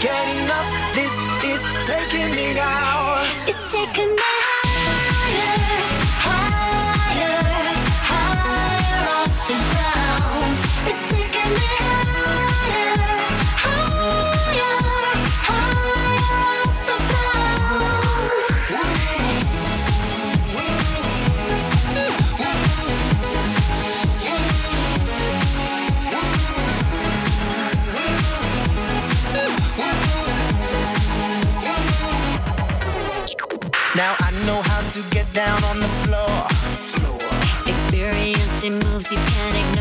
get enough. This is taking me now. It's taking me. down on the floor. Experienced in moves you can't ignore.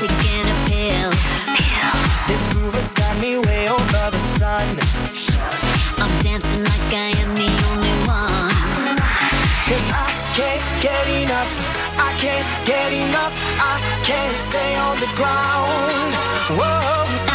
taking a pill. This move has got me way over the sun. I'm dancing like I am the only one. Cause I can't get enough. I can't get enough. I can't stay on the ground. Whoa.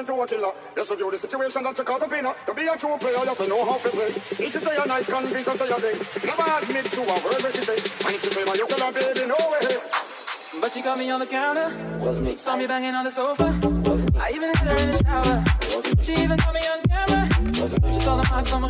into a killer. Just review the situation and check out the pinna. To be a true player, you have to know how to play. If you say a night, convince her say a day. Never admit to a word where she say. And if you claim a you tell her, baby, no way. But she caught me on the counter. Wasn't me. Saw me banging on the sofa. Wasn't me. I even hit her in the shower. Wasn't me. She even caught me on camera. Wasn't me. She saw the marks on my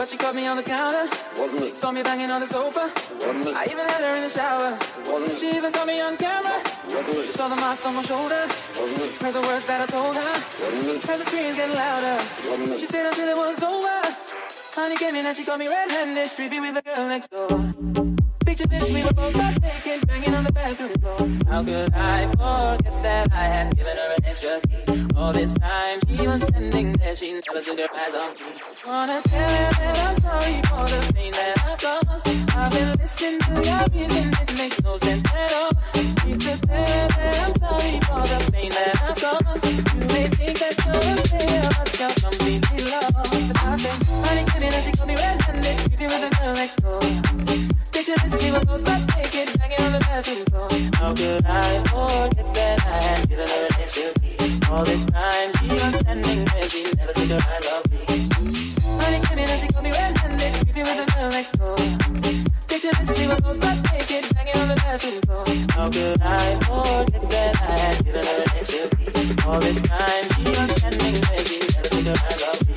But she caught me on the counter. Wasn't me. Saw me banging on the sofa. Wasn't me. I even had her in the shower. Wasn't me. She even caught me on camera. Wasn't me. She saw the marks on my shoulder. Wasn't me. Heard the words that I told her. Wasn't me. Heard the screams getting louder. Wasn't me. She stayed until it was over. Honey came in and she called me red-handed, creepy with the girl next door. Picture this, we were both butt banging on the bathroom floor. How could I forget that I had given her an extra key? All this time she was standing there, she never took her eyes off me. Wanna tell her that I'm sorry for the pain that I've caused. I've been listening to your music, it makes no sense at all. Need to tell her that I'm sorry for the pain that I've caused. You may think that you're a player, but you're completely lost. But I say, honey, come in and she called me red-handed, creepy with the girl next door. Naked, banging on the bathroom. How could I forget that I had given her an extra key? All this time she was standing there, she never took her eyes off me. Came in she me red-handed, with the girl next door. Naked, banging on the bathroom. How could I forget that I had given her an? All this time she was standing never me.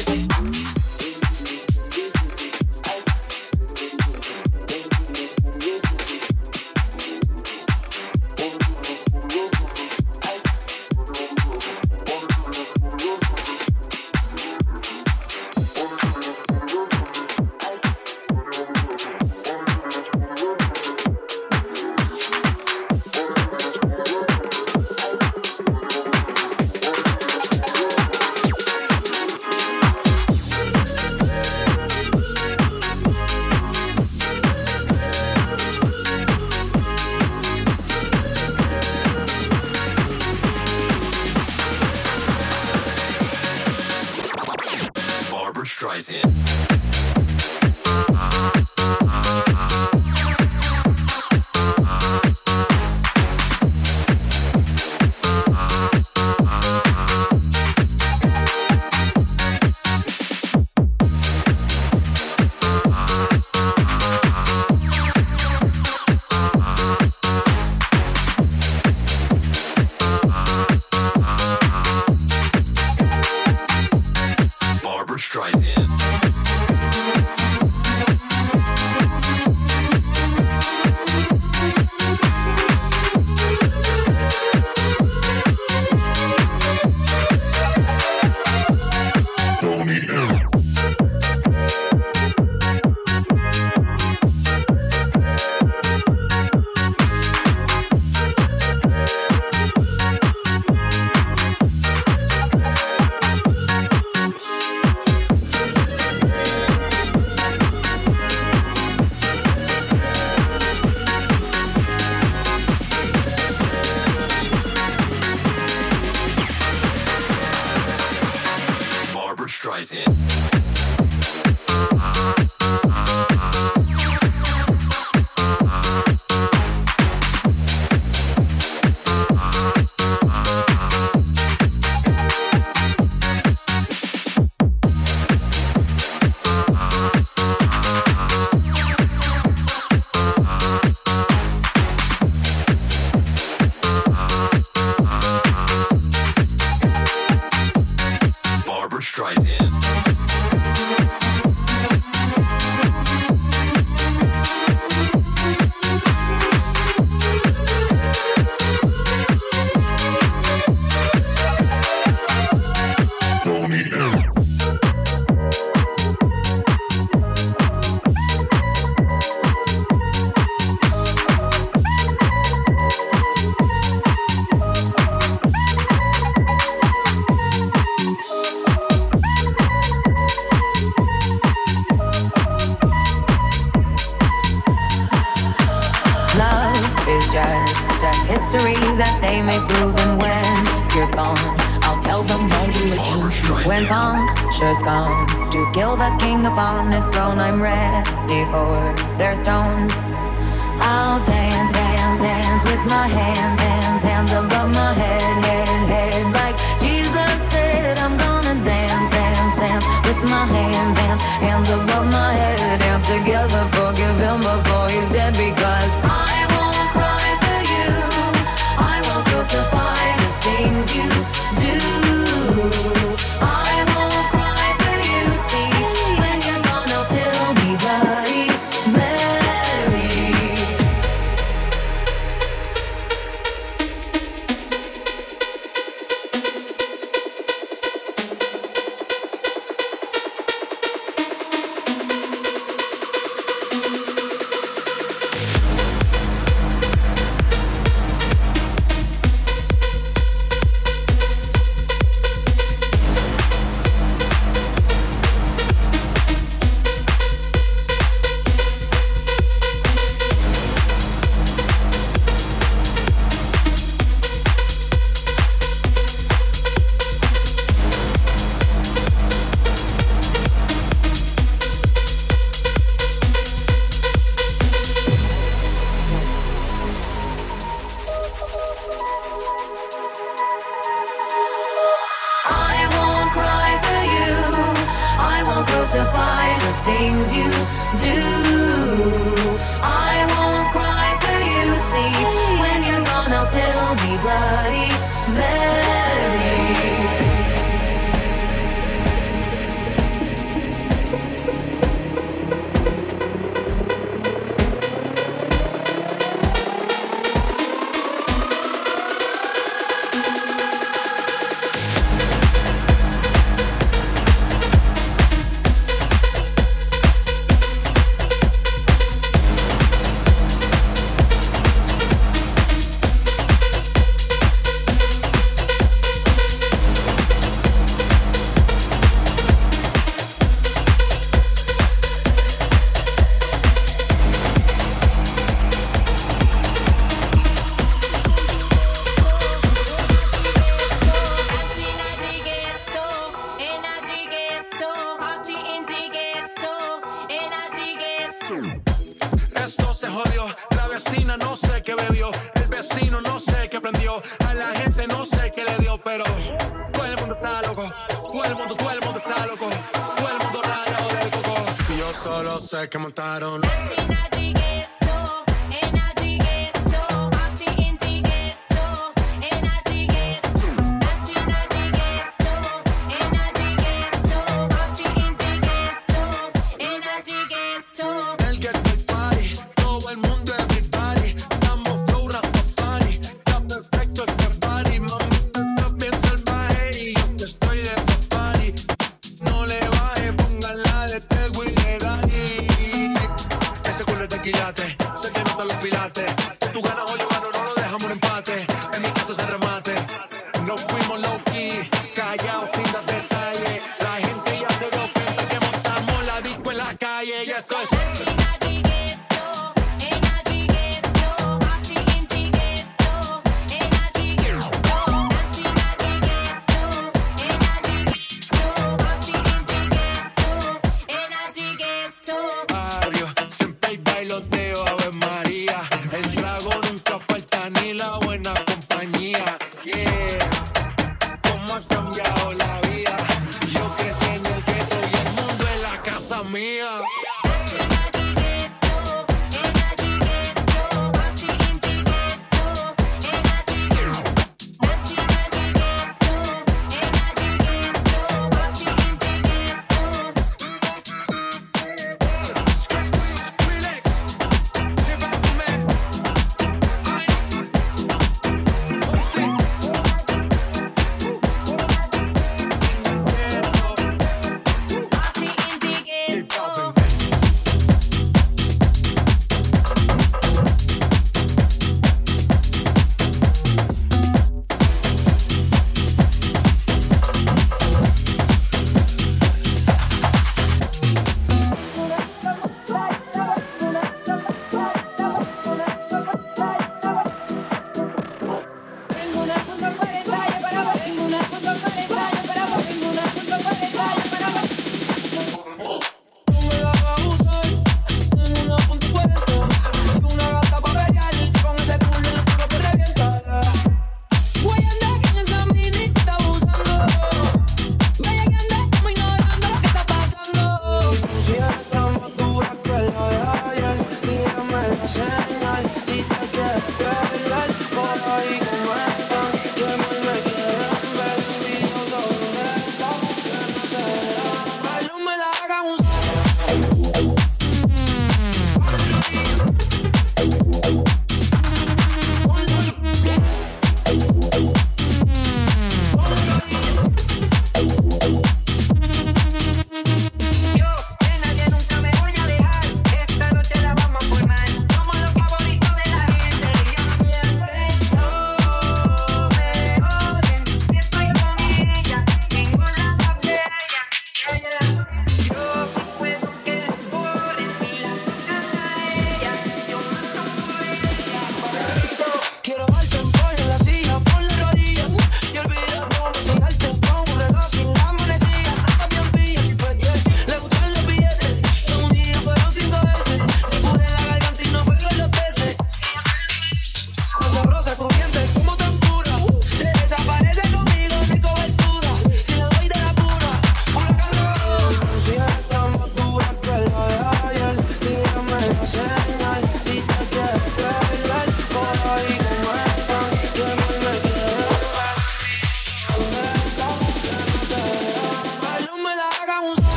I'm ready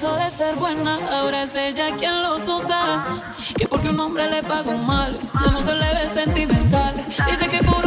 de ser buena, ahora es ella quien los usa. Que porque un hombre le paga un mal, ya no se le ve sentimental. Dice que por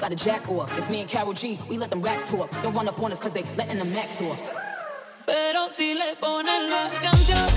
gotta jack off. It's me and Karol G, we let them racks talk. Don't run up on us cause they letting them max off. Pero si le ponen la canción.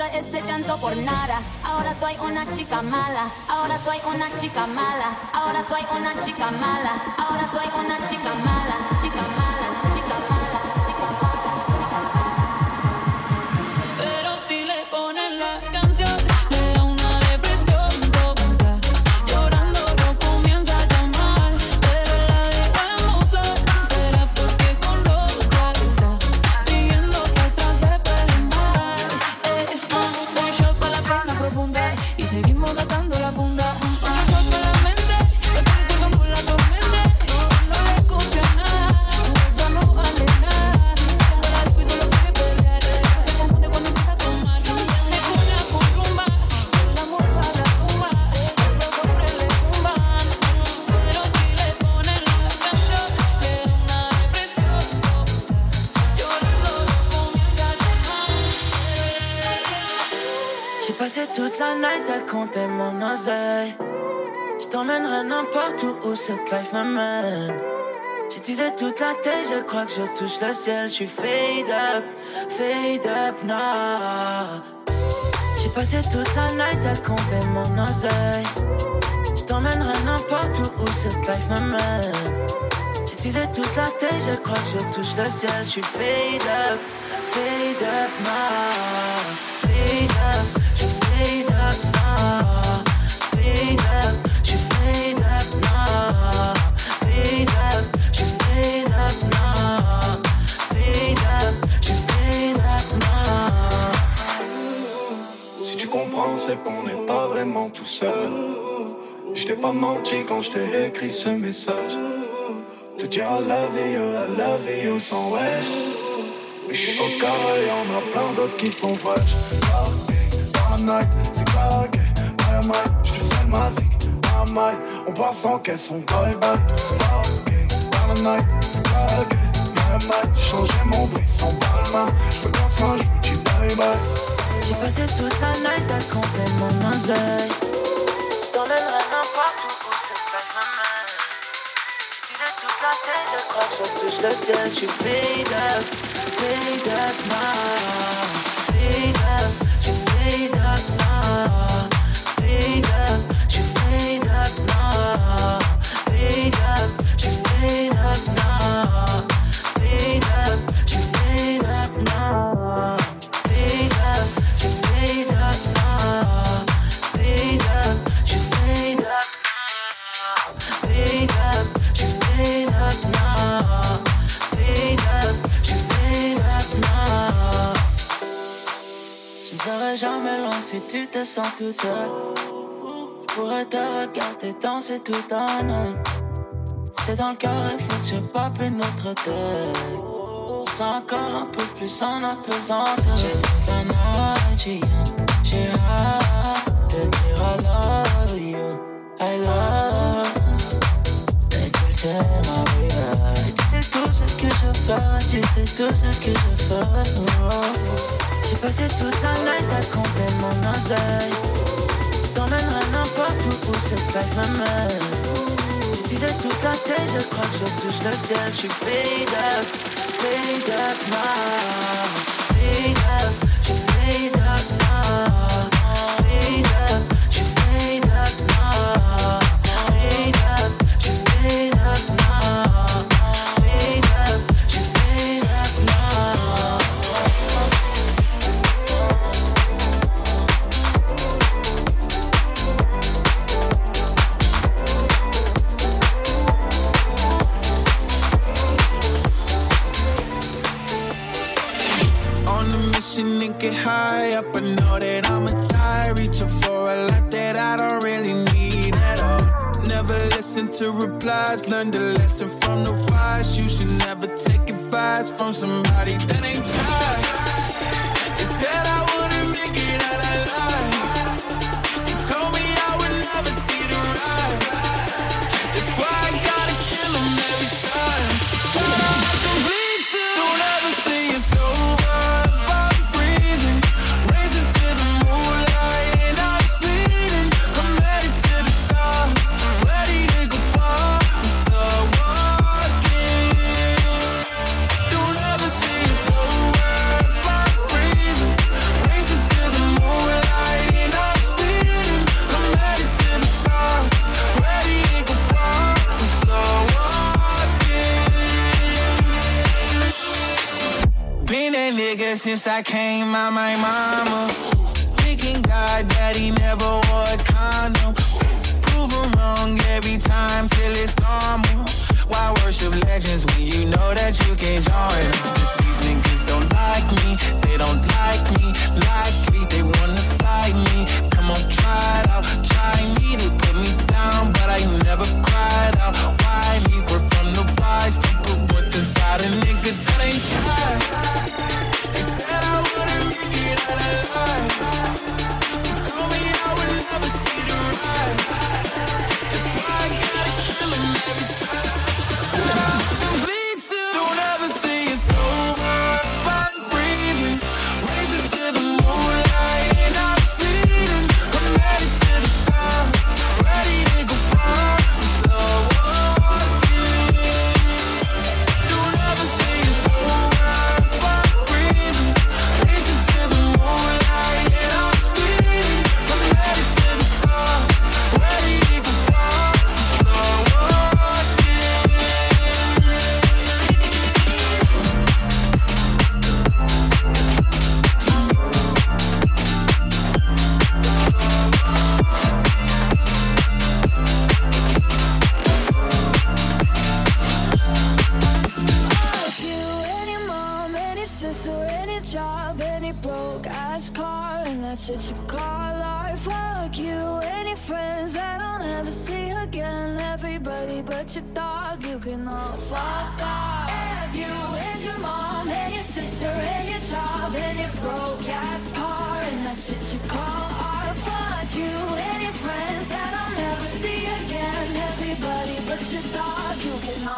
ahora este llanto por nada. Ahora soy una chica mala, ahora soy una chica mala, ahora soy una chica mala, ahora soy una chica mala, chica mala. cette life m'amène. J'utilisais toute la tête, je crois que je touche le ciel. Je suis fade up, fade up now. J'ai passé toute la night à compter mon oseille. Je t'emmènerai n'importe où où cette life m'amène. J'utilisais toute la tête, je crois que je touche le ciel. Je suis fade up, fade up now. pas menti quand je t'ai écrit ce message. To dire I love you, I love you sans wesh. Mais je suis au carré, y'en a plein d'autres qui sont vaches. Dans la night, c'est claqué. Dans la night, je seul ma zik. Dans on passe en caisse, on bye bye. Dans la night, c'est claqué. Dans la changer mon bris sans palma. Je me casse moi, je vous dis bye bye. J'ai passé toute la night à camper mon oseille. Je suis fade up, fade up now, fade up. tu te sens toute seule. Je pourrais te regarder danser toute la nuit. C'est dans le cœur, il faut que je pape une autre tête. Je sens encore un peu plus en apesanteur. J'ai toute l'énergie, j'ai hâte de dire I love you, I love. Et tu sais, ma vie, tu sais tout ce que je fais, tu sais tout ce que je fais. Oh. J'ai passé toute la nuit à compter mon oseille. Je t'emmènerai n'importe où où cette life m'amène. J'utilisais toute la tête, je crois que je touche le ciel. Je suis fade up, fade up now. Replies. Learn the lesson from the wise. You should never take advice from somebody that any sister, any job, any broke ass car, and that shit you call art. Fuck you, any friends that I'll never see again. Everybody but your dog, you can all fuck off. Have you and your mom, and your sister, and your job, and your broke ass car, and that shit you call art. Fuck you, any friends that I'll never see again. Everybody but your dog, you can all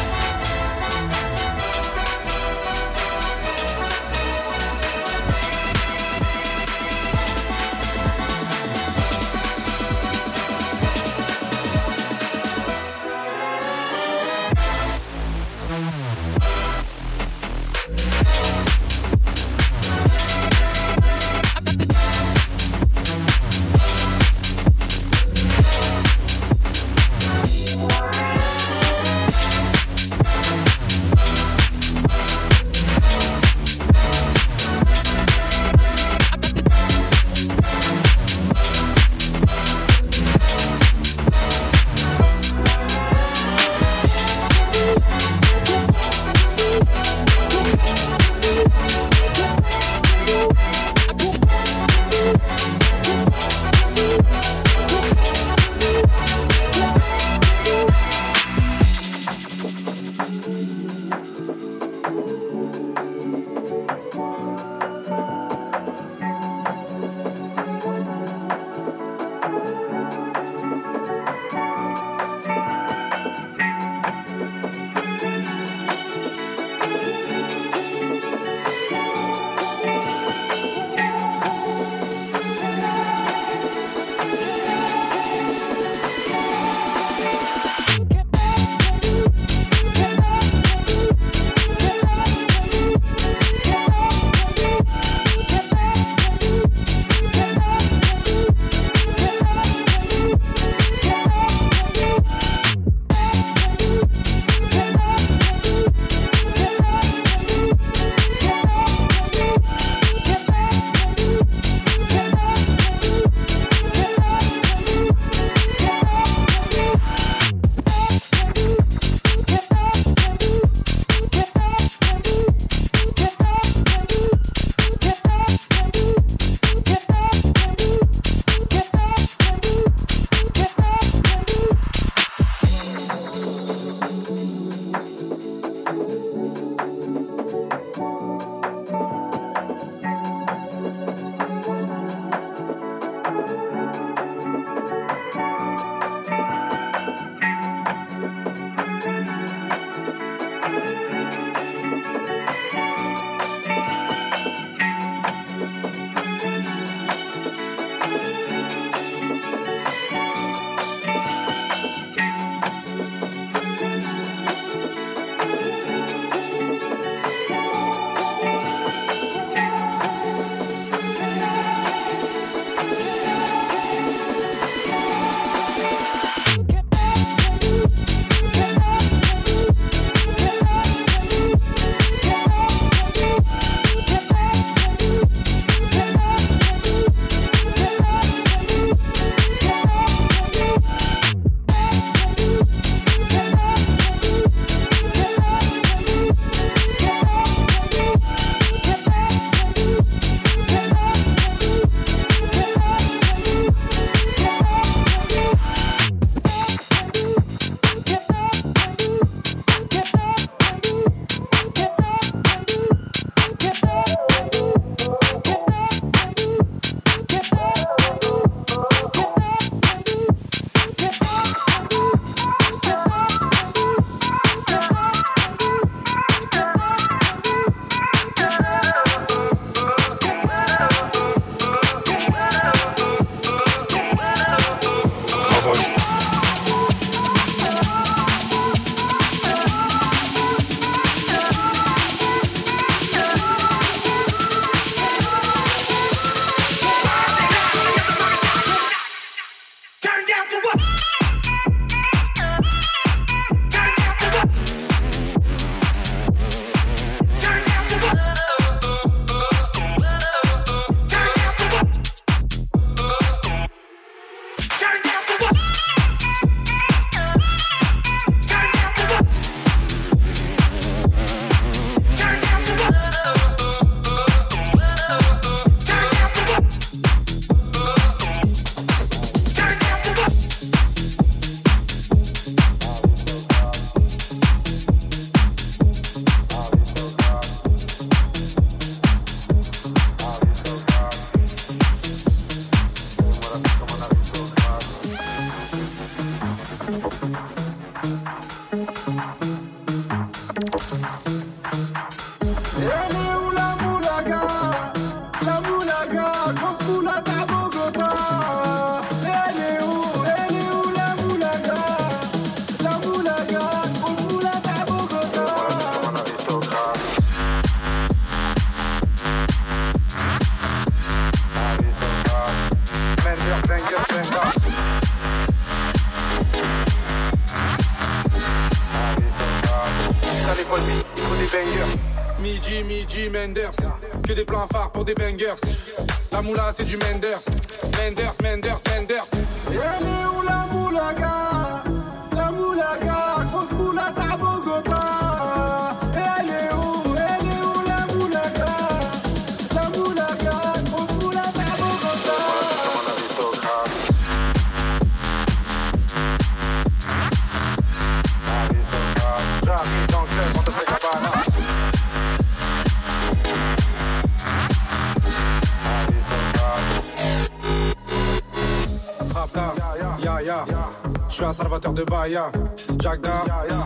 Jagda,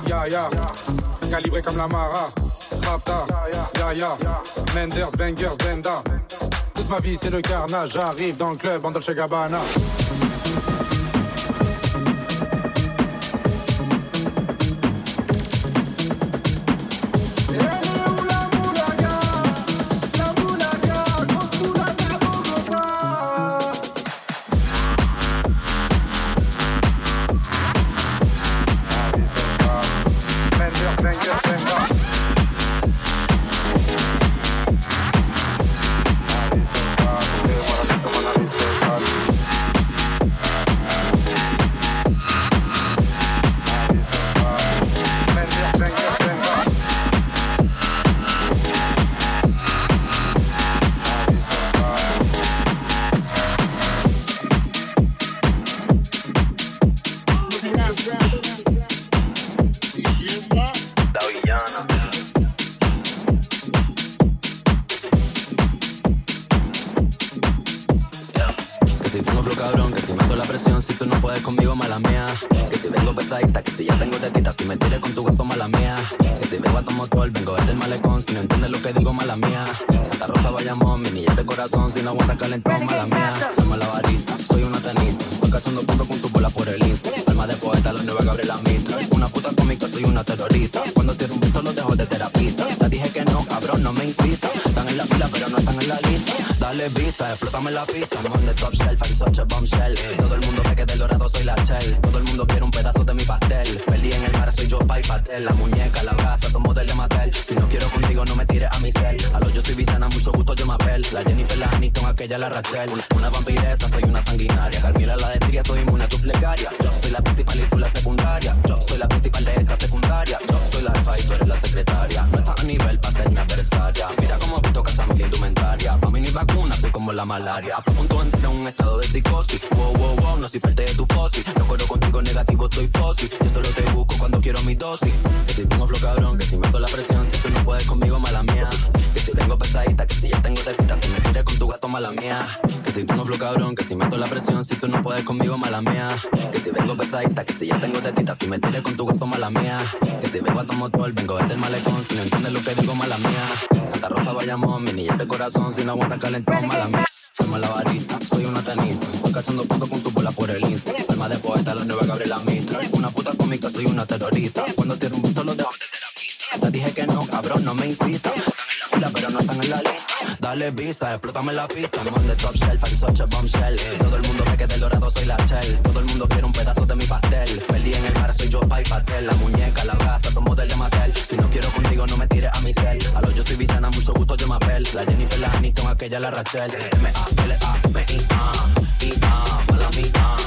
ya ya, calibré comme la Mara. Rapta, ya ya, Menders, Bangers, Benda. Toute ma vie c'est le carnage, j'arrive dans le club en Dolce Gabbana. Ya tengo tetita, si me tires con tu cuerpo, mala mía. Que si vengo a tu motor, vengo desde el malecón, si no entiendes lo que digo, mala mía. Santa Rosa, Bayamón, mi niña de corazón, si no Vista, explótame la pista. I'm on the top shelf, I'm such a bombshell. Todo el mundo ve que del dorado soy la shell. Todo el mundo quiere un pedazo de mi pastel. Peli en el mar, soy yo, pa' y pastel. La muñeca, la brasa, tomo del de Mattel. Si no quiero contigo, no me tires a mi cel. A lo yo soy villana, mucho gusto, yo me apel. La Jennifer, la Aniston, aquella, la Rachel. Una vampiresa, soy una sanguinaria. Carmila, la de soy inmune a tu plegaria. Yo soy la principal y tú la secundaria. Yo soy la principal de esta secundaria. Yo soy la jefa y tú eres la secretaria. No estás a nivel para ser mi adversaria. Mira cómo visto que mi indumentaria vacunas soy como la malaria un estado de psicosis. Wow, wow, wow, no soy parte de tu fosi. No corro contigo negativo, estoy fosi. Yo solo te busco cuando quiero mi dosis. Que si tengo flow cabrón, que si meto la presión, si tú no puedes conmigo, mala mía. Que si vengo pesadita, que si ya tengo tetita, si me tires con tu gato, mala mía. Que si tengo flow cabrón, que si meto la presión, si tú no puedes conmigo, mala mía. Que si vengo pesadita, que si ya tengo tetita, si me tires con tu gato, mala mía. Que si vengo a tu vengo desde el malecón, si no entiendes lo que digo, mala mía. Santa Rosa, Bayamón, mi niña de corazón, si no aguanta calentón, mala mía. Soy una tenista. Voy cachando punto con tu bola por el insta. Alma de poeta, la nueva Gabriela Mitra. Una puta cómica, soy una terrorista. Cuando cierro un beso, lo dejo de. Te dije que no, cabrón, no me incita. Pero no están en la lista. Dale visa, explótame la pista. I'm on the top shelf, I'm such a bombshell. Todo el mundo ve que del dorado soy la shell. Todo el mundo quiere un pedazo de mi pastel. Peli en el mar, soy yo, pa' y pastel. La muñeca, la brasa, tomo del de Mattel. Si no quiero contigo, no me tires a mi cel. A lo yo soy villana, mucho gusto, yo me apel. La Jennifer, la Aniston, aquella, la Rachel. M-A-L-A-M-I-A, I-A, mala mía.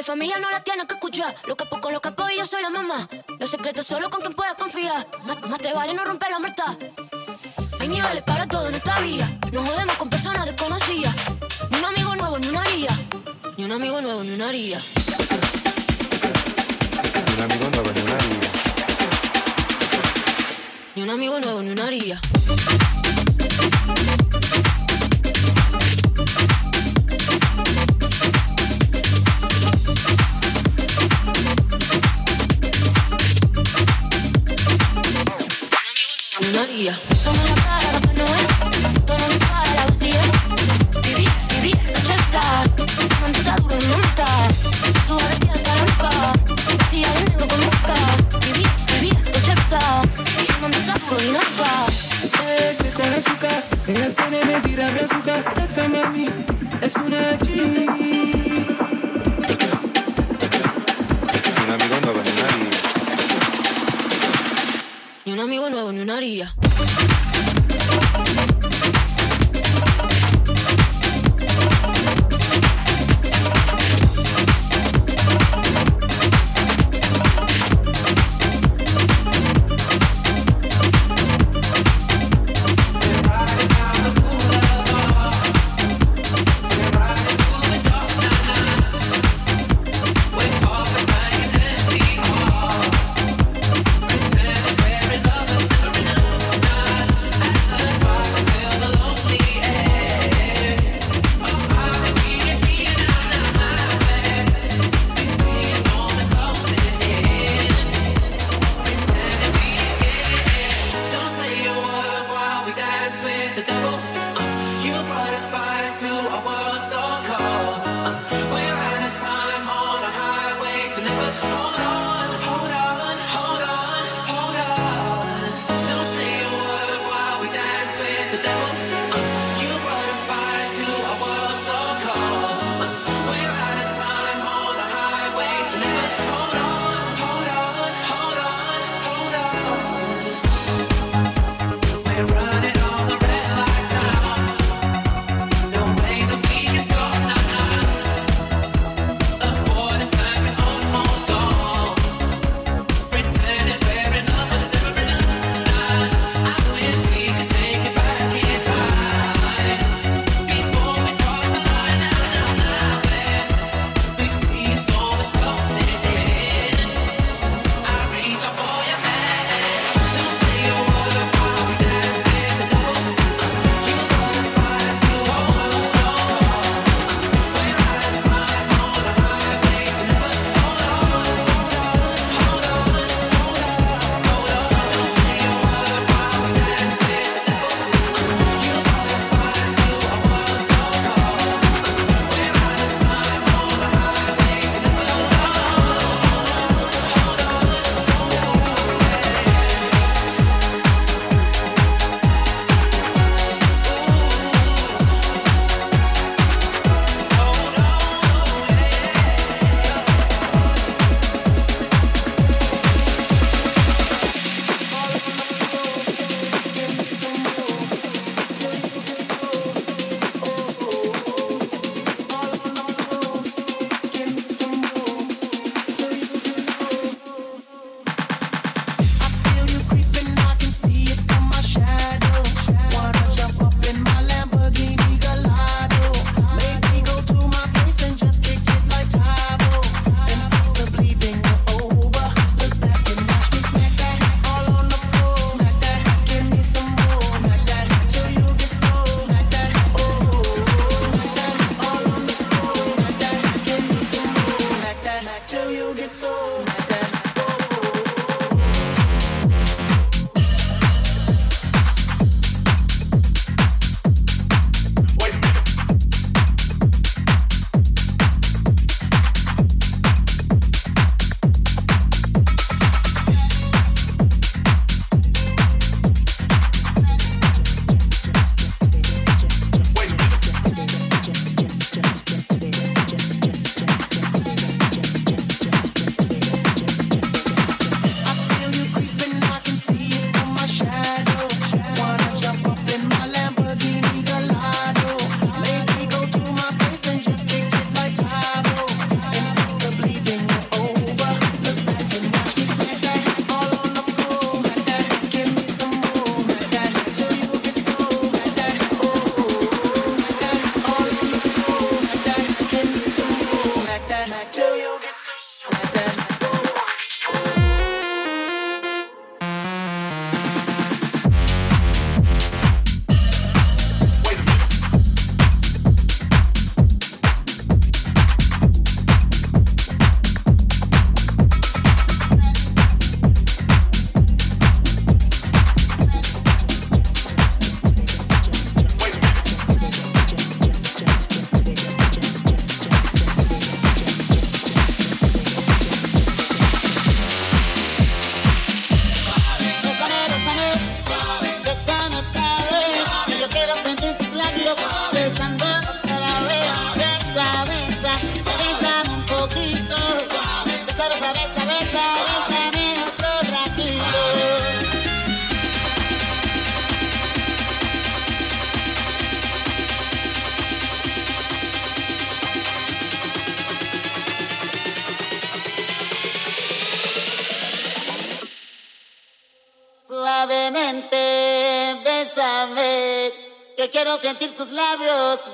De familia no la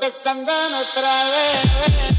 empezando otra vez.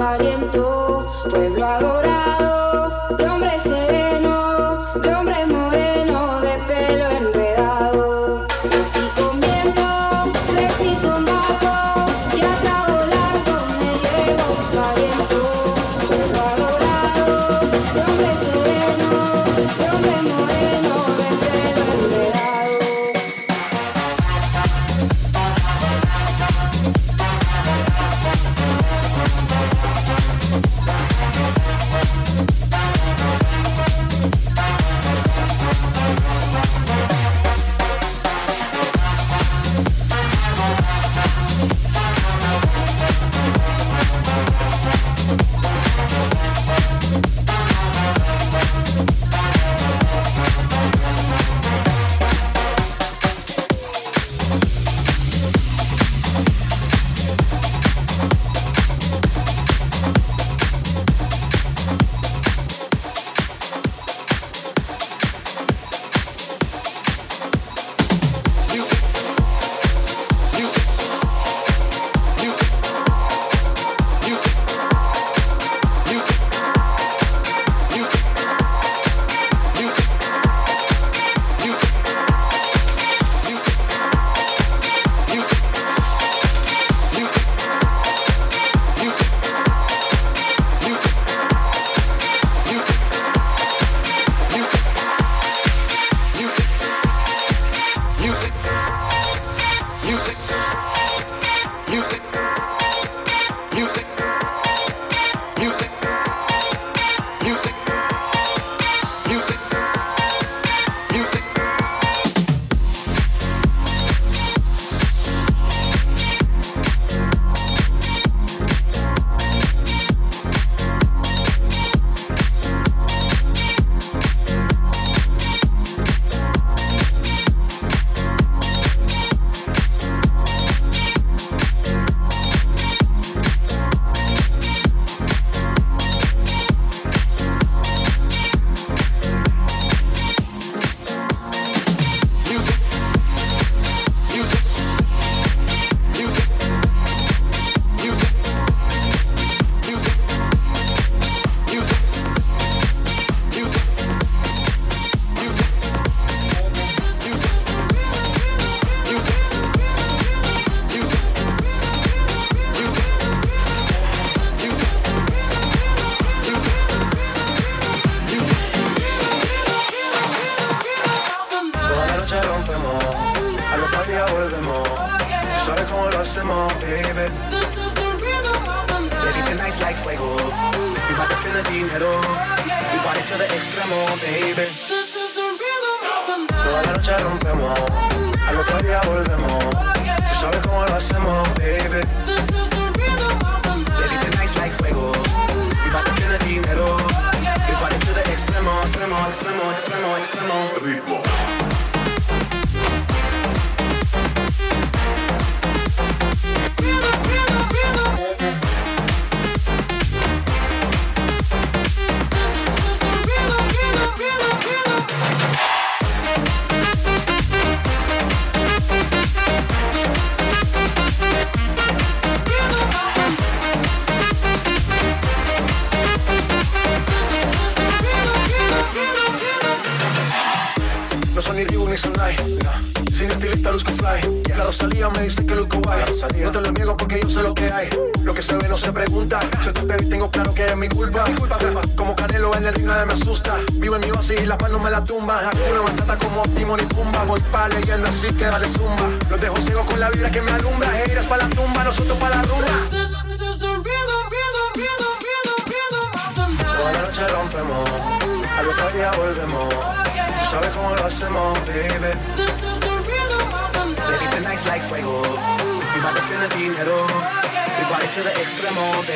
tu.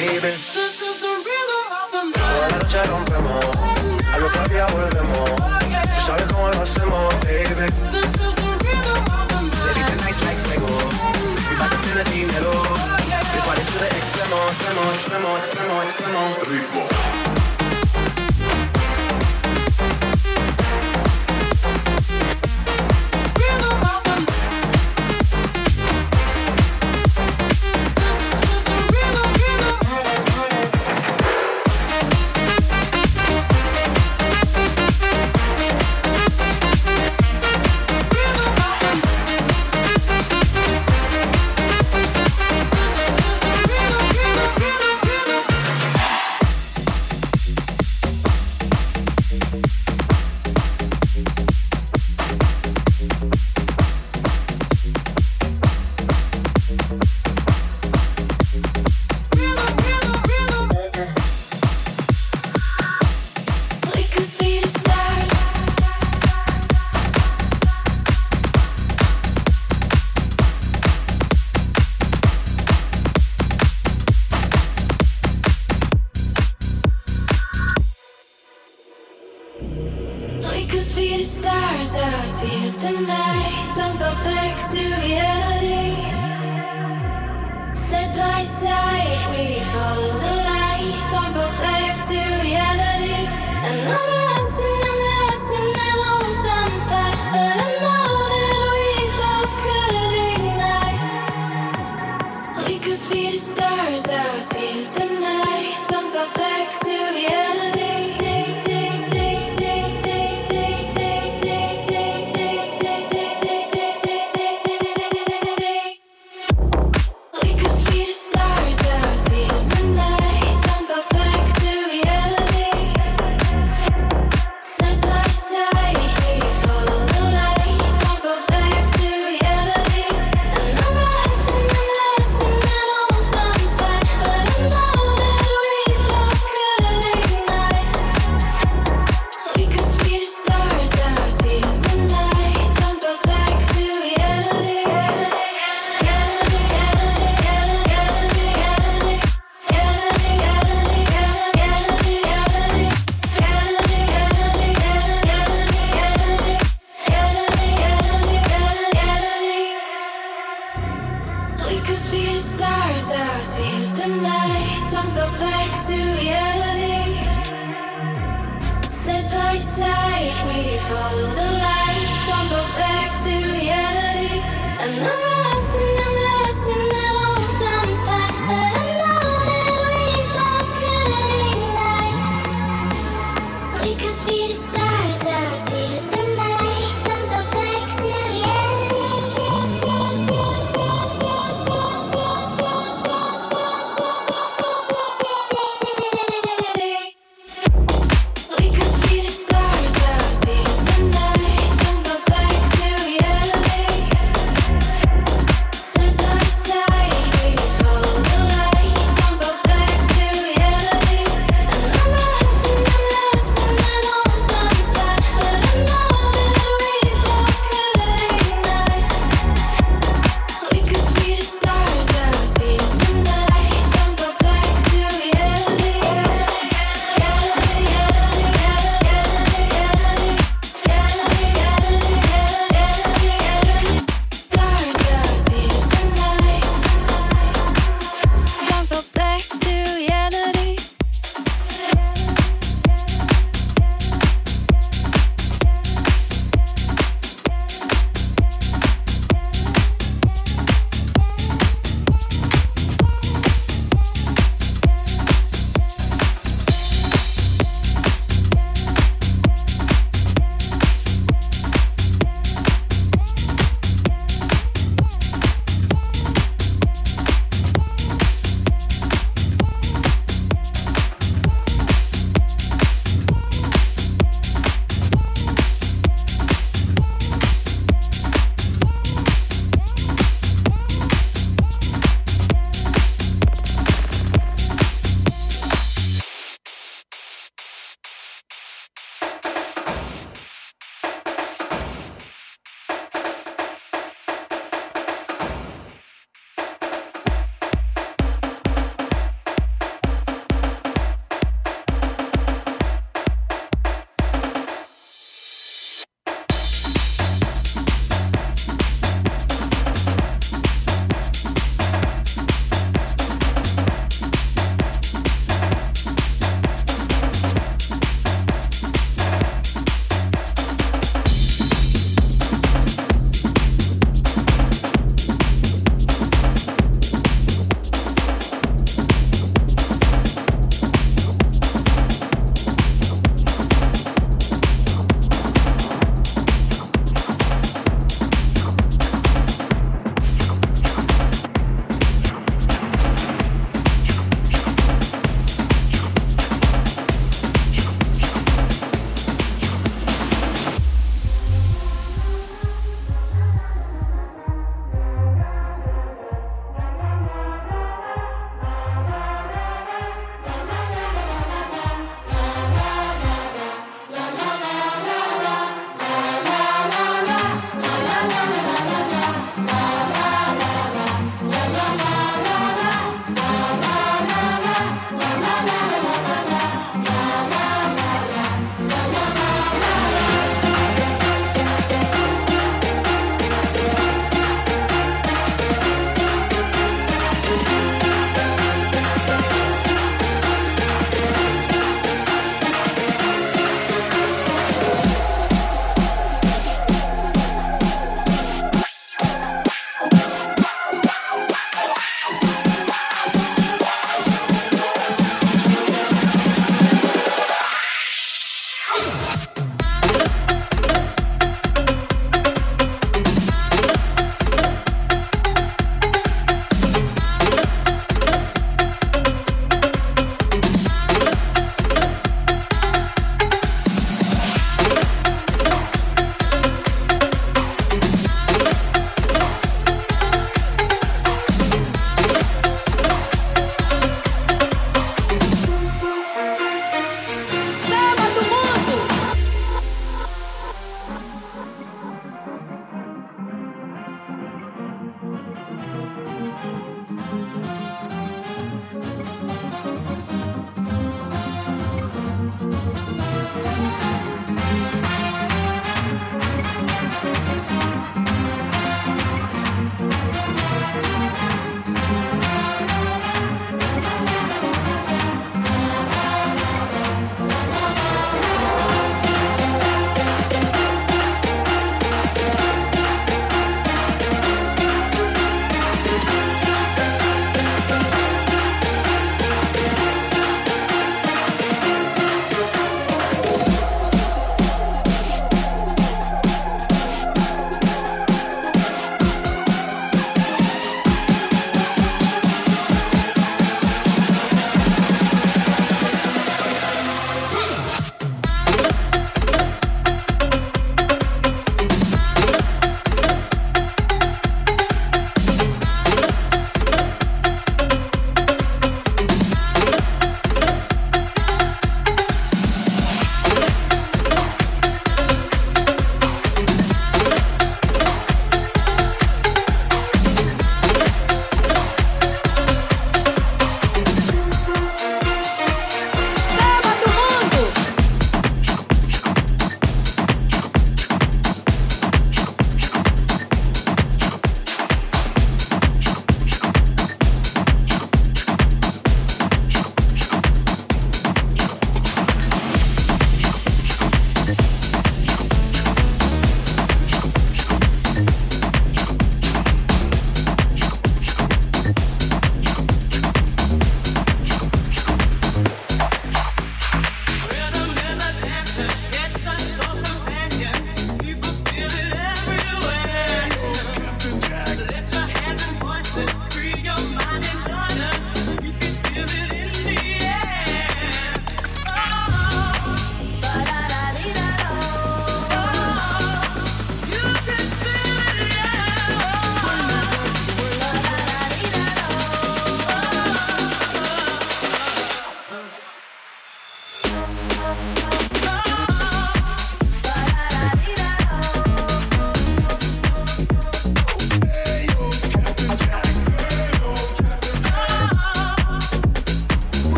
Baby.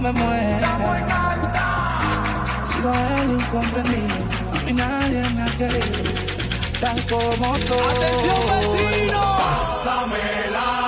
me muera. He sido el incomprendido, a mí nadie me ha querido, tal como soy. ¡Atención, vecino! Pásamela.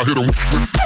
I hit him.